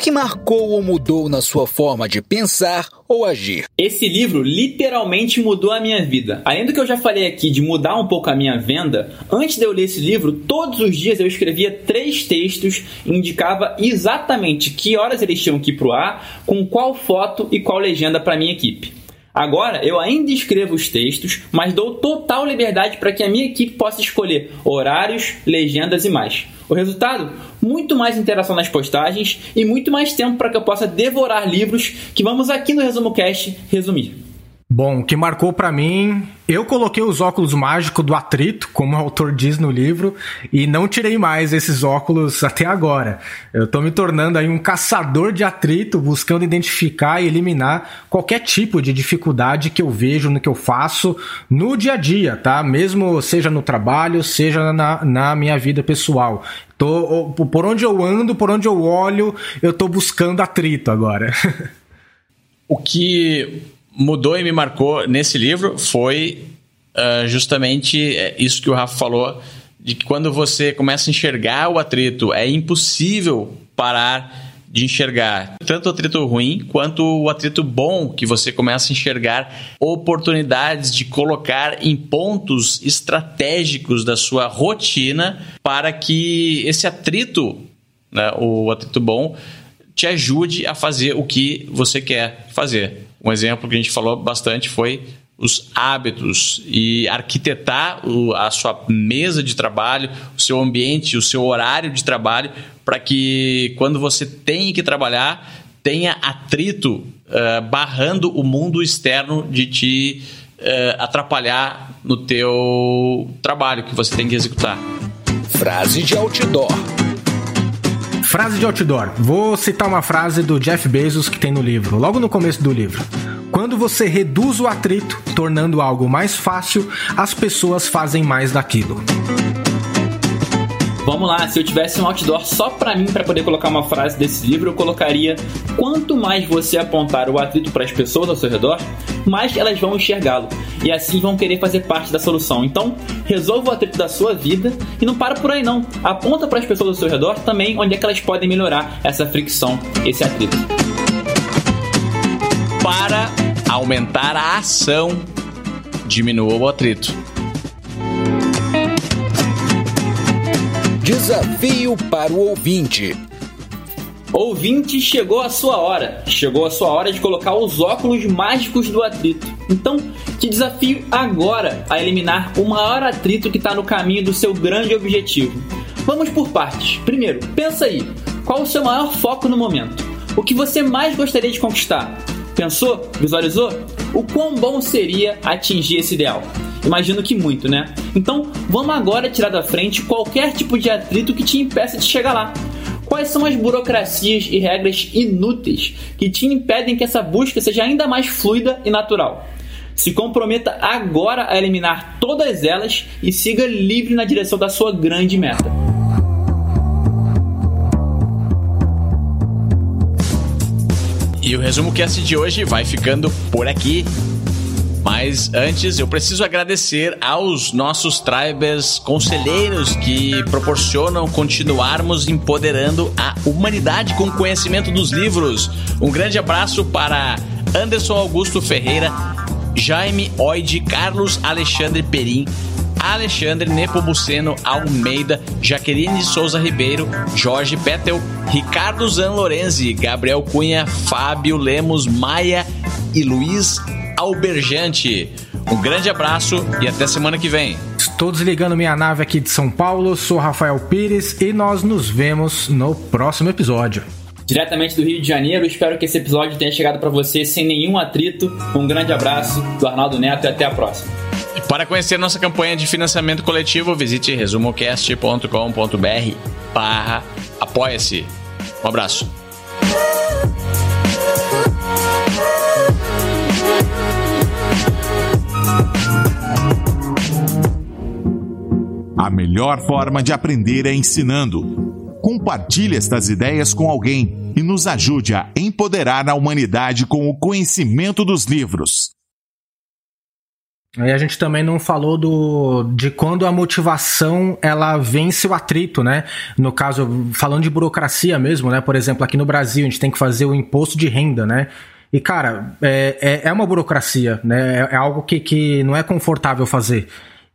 Speaker 5: que marcou ou mudou na sua forma de pensar ou agir?
Speaker 4: Esse livro literalmente mudou a minha vida. Além do que eu já falei aqui de mudar um pouco a minha venda, antes de eu ler esse livro, todos os dias eu escrevia três textos indicava exatamente que horas eles tinham que ir pro ar, com qual foto e qual legenda para minha equipe. Agora, eu ainda escrevo os textos, mas dou total liberdade para que a minha equipe possa escolher horários, legendas e mais. O resultado? Muito mais interação nas postagens e muito mais tempo para que eu possa devorar livros que vamos aqui no Resumo Cast resumir.
Speaker 3: Bom, o que marcou para mim, eu coloquei os óculos mágicos do atrito, como o autor diz no livro, e não tirei mais esses óculos até agora. Eu tô me tornando aí um caçador de atrito, buscando identificar e eliminar qualquer tipo de dificuldade que eu vejo no que eu faço no dia a dia, tá? Mesmo seja no trabalho, seja na, na minha vida pessoal. Tô, por onde eu ando, por onde eu olho, eu tô buscando atrito agora.
Speaker 1: o que mudou e me marcou nesse livro foi uh, justamente é, isso que o Rafa falou, de que quando você começa a enxergar o atrito, é impossível parar de enxergar tanto o atrito ruim quanto o atrito bom, que você começa a enxergar oportunidades de colocar em pontos estratégicos da sua rotina para que esse atrito, né, o atrito bom, te ajude a fazer o que você quer fazer. Um exemplo que a gente falou bastante foi os hábitos e arquitetar a sua mesa de trabalho, o seu ambiente, o seu horário de trabalho, para que quando você tem que trabalhar, tenha atrito uh, barrando o mundo externo de te uh, atrapalhar no teu trabalho que você tem que executar.
Speaker 5: Frase de outdoor.
Speaker 3: Frase de outdoor. Vou citar uma frase do Jeff Bezos que tem no livro, logo no começo do livro. Quando você reduz o atrito, tornando algo mais fácil, as pessoas fazem mais daquilo.
Speaker 4: Vamos lá, se eu tivesse um outdoor só para mim para poder colocar uma frase desse livro, eu colocaria: quanto mais você apontar o atrito para as pessoas ao seu redor, mais elas vão enxergá-lo e assim vão querer fazer parte da solução. Então, resolva o atrito da sua vida e não para por aí não. Aponta para as pessoas ao seu redor também onde é que elas podem melhorar essa fricção, esse atrito.
Speaker 1: Para aumentar a ação, diminua o atrito.
Speaker 5: Desafio para o ouvinte.
Speaker 4: Ouvinte, chegou a sua hora. Chegou a sua hora de colocar os óculos mágicos do atrito. Então, te desafio agora a eliminar o maior atrito que está no caminho do seu grande objetivo. Vamos por partes. Primeiro, pensa aí. Qual o seu maior foco no momento? O que você mais gostaria de conquistar? Pensou? Visualizou? o quão bom seria atingir esse ideal. Imagino que muito, né? Então, vamos agora tirar da frente qualquer tipo de atrito que te impeça de chegar lá. Quais são as burocracias e regras inúteis que te impedem que essa busca seja ainda mais fluida e natural? Se comprometa agora a eliminar todas elas e siga livre na direção da sua grande meta.
Speaker 1: E o resumo cast de hoje vai ficando por aqui. Mas antes eu preciso agradecer aos nossos tribers conselheiros que proporcionam continuarmos empoderando a humanidade com conhecimento dos livros. Um grande abraço para Anderson Augusto Ferreira, Jaime Oide, Carlos Alexandre Perim, Alexandre Nepomuceno Almeida, Jaqueline Souza Ribeiro, Jorge Petel, Ricardo Zan Lorenzi, Gabriel Cunha, Fábio Lemos, Maia e Luiz Alberjante. Um grande abraço e até semana que vem.
Speaker 3: Estou desligando minha nave aqui de São Paulo, sou Rafael Pires e nós nos vemos no próximo episódio.
Speaker 4: Diretamente do Rio de Janeiro, espero que esse episódio tenha chegado para você sem nenhum atrito. Um grande abraço do Arnaldo Neto e até a próxima.
Speaker 1: Para conhecer nossa campanha de financiamento coletivo, visite resumocast.com.br barra apoia-se. Um abraço.
Speaker 2: A melhor forma de aprender é ensinando. Compartilhe estas ideias com alguém e nos ajude a empoderar a humanidade com o conhecimento dos livros.
Speaker 3: Aí a gente também não falou do, de quando a motivação ela vence o atrito, né? No caso, falando de burocracia mesmo, né? Por exemplo, aqui no Brasil a gente tem que fazer o imposto de renda, né? E, cara, é, é, é uma burocracia, né? É, é algo que, que não é confortável fazer.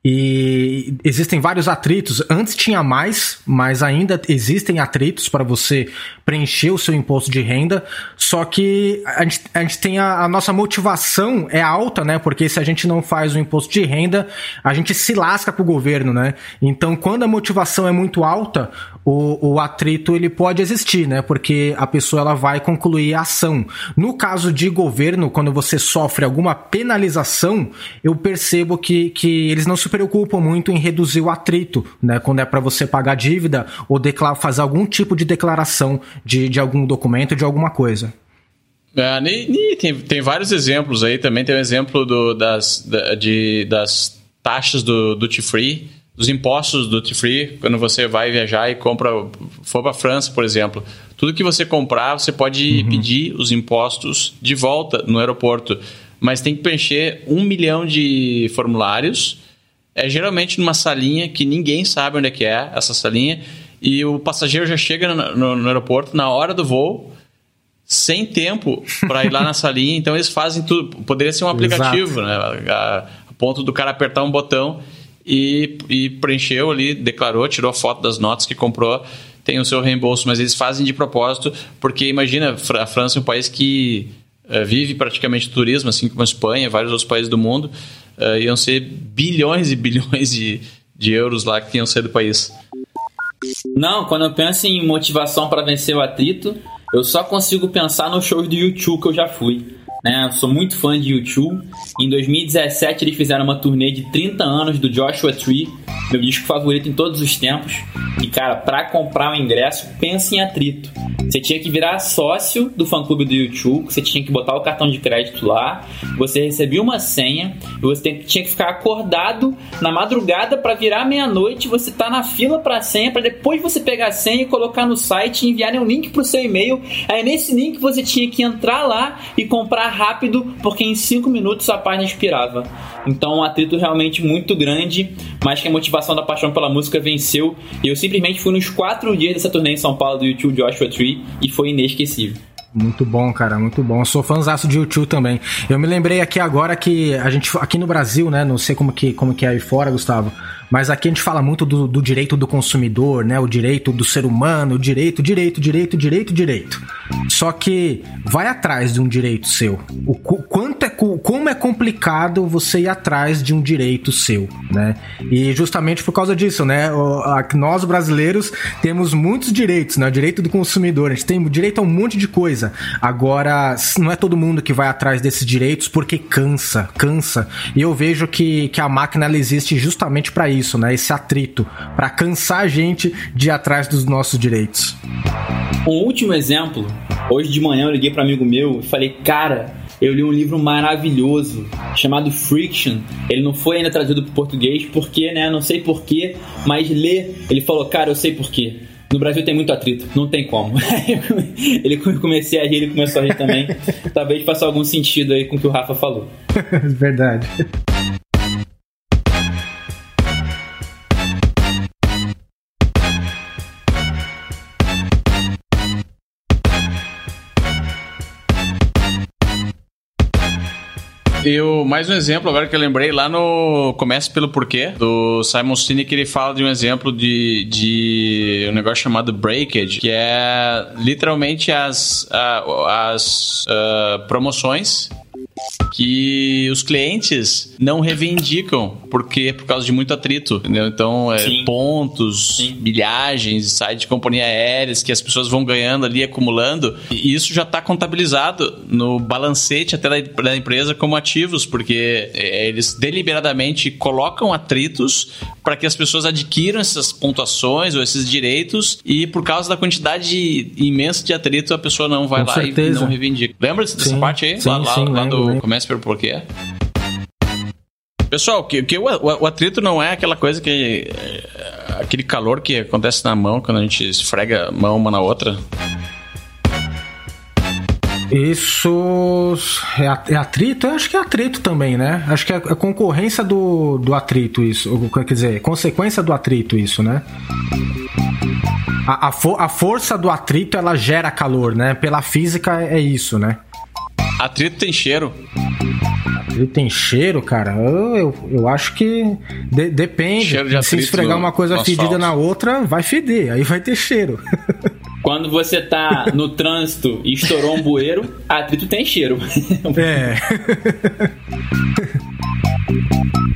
Speaker 3: E existem vários atritos. Antes tinha mais, mas ainda existem atritos para você preencher o seu imposto de renda. Só que a gente, a gente tem a, a, nossa motivação é alta, né? Porque se a gente não faz o imposto de renda, a gente se lasca pro governo, né? Então, quando a motivação é muito alta, o, o atrito ele pode existir, né? Porque a pessoa ela vai concluir a ação. No caso de governo, quando você sofre alguma penalização, eu percebo que, que eles não se preocupam muito em reduzir o atrito, né? Quando é para você pagar dívida ou fazer algum tipo de declaração de, de algum documento, de alguma coisa.
Speaker 1: É, tem, tem vários exemplos aí, também tem o um exemplo do, das, de, das taxas do duty free, dos impostos do duty free, quando você vai viajar e compra, for para França, por exemplo, tudo que você comprar, você pode uhum. pedir os impostos de volta no aeroporto, mas tem que preencher um milhão de formulários é geralmente numa salinha que ninguém sabe onde é que é essa salinha e o passageiro já chega no, no, no aeroporto na hora do voo sem tempo para ir lá na salinha, então eles fazem tudo. Poderia ser um aplicativo, né? A, a, ponto do cara apertar um botão e, e preencheu ali, declarou, tirou foto das notas que comprou, tem o seu reembolso, mas eles fazem de propósito, porque imagina, a França é um país que uh, vive praticamente turismo, assim como a Espanha, vários outros países do mundo uh, iam ser bilhões e bilhões de, de euros lá que iam sair do país.
Speaker 4: Não, quando eu penso em motivação para vencer o atrito, eu só consigo pensar nos shows do YouTube que eu já fui. Né? Sou muito fã de YouTube. Em 2017 eles fizeram uma turnê de 30 anos do Joshua Tree, meu disco favorito em todos os tempos. E cara, para comprar o um ingresso, pensa em atrito. Você tinha que virar sócio do fã clube do YouTube, você tinha que botar o cartão de crédito lá, você recebia uma senha, você tinha que ficar acordado na madrugada para virar meia-noite, você tá na fila para senha, para depois você pegar a senha e colocar no site e enviar um link pro seu e-mail. Aí nesse link você tinha que entrar lá e comprar rápido, porque em 5 minutos a página expirava. Então um atrito realmente muito grande, mas que a motivação da paixão pela música venceu. E eu simplesmente fui nos quatro dias dessa turnê em São Paulo do YouTube Joshua Tree e foi inesquecível.
Speaker 3: Muito bom, cara, muito bom. Eu sou fãzaço de YouTube também. Eu me lembrei aqui agora que a gente, aqui no Brasil, né, não sei como que, como que é aí fora, Gustavo, mas aqui a gente fala muito do, do direito do consumidor, né, o direito do ser humano, o direito, direito, direito, direito, direito. Só que vai atrás de um direito seu. O quanto é como é complicado você ir atrás de um direito seu, né? E justamente por causa disso, né? Nós brasileiros temos muitos direitos, né? O direito do consumidor, a gente tem direito a um monte de coisa. Agora, não é todo mundo que vai atrás desses direitos porque cansa, cansa. E eu vejo que, que a máquina ela existe justamente para isso, né? Esse atrito, para cansar a gente de ir atrás dos nossos direitos.
Speaker 4: Um último exemplo. Hoje de manhã eu liguei para amigo meu e falei, cara, eu li um livro maravilhoso chamado Friction. Ele não foi ainda traduzido para português porque, né? Não sei porquê, mas ler. Ele falou, cara, eu sei porquê. No Brasil tem muito atrito, não tem como. ele comecei a rir, ele começou a rir também. Talvez faça algum sentido aí com o que o Rafa falou.
Speaker 3: Verdade.
Speaker 1: Eu, mais um exemplo agora que eu lembrei lá no Comece pelo Porquê, do Simon Sinek, ele fala de um exemplo de, de um negócio chamado breakage, que é literalmente as, as uh, promoções que os clientes não reivindicam porque por causa de muito atrito, entendeu? Então, é, pontos, Sim. milhagens, sai de companhia aéreas que as pessoas vão ganhando ali, acumulando, e isso já está contabilizado no balancete até da, da empresa como ativos, porque é, eles deliberadamente colocam atritos para que as pessoas adquiram essas pontuações ou esses direitos e por causa da quantidade imensa de atrito a pessoa não vai Com lá certeza. e não reivindica. Lembra dessa sim, parte aí?
Speaker 3: Sim,
Speaker 1: lá,
Speaker 3: sim,
Speaker 1: lá,
Speaker 3: lá
Speaker 1: do Comece pelo Porquê? Pessoal, que, que o, o, atrito não é aquela coisa que. É, aquele calor que acontece na mão quando a gente esfrega a mão uma na outra.
Speaker 3: Isso é, é atrito? Eu acho que é atrito também, né? Acho que é a concorrência do, do atrito, isso. Quer dizer, consequência do atrito, isso, né? A, a, a força do atrito ela gera calor, né? Pela física é isso, né?
Speaker 1: Atrito tem cheiro.
Speaker 3: Atrito tem cheiro, cara? Eu, eu, eu acho que de, depende. Cheiro de Se esfregar uma coisa fedida na outra, vai feder, aí vai ter cheiro.
Speaker 4: Quando você tá no trânsito e estourou um bueiro, atrito tem cheiro.
Speaker 3: É.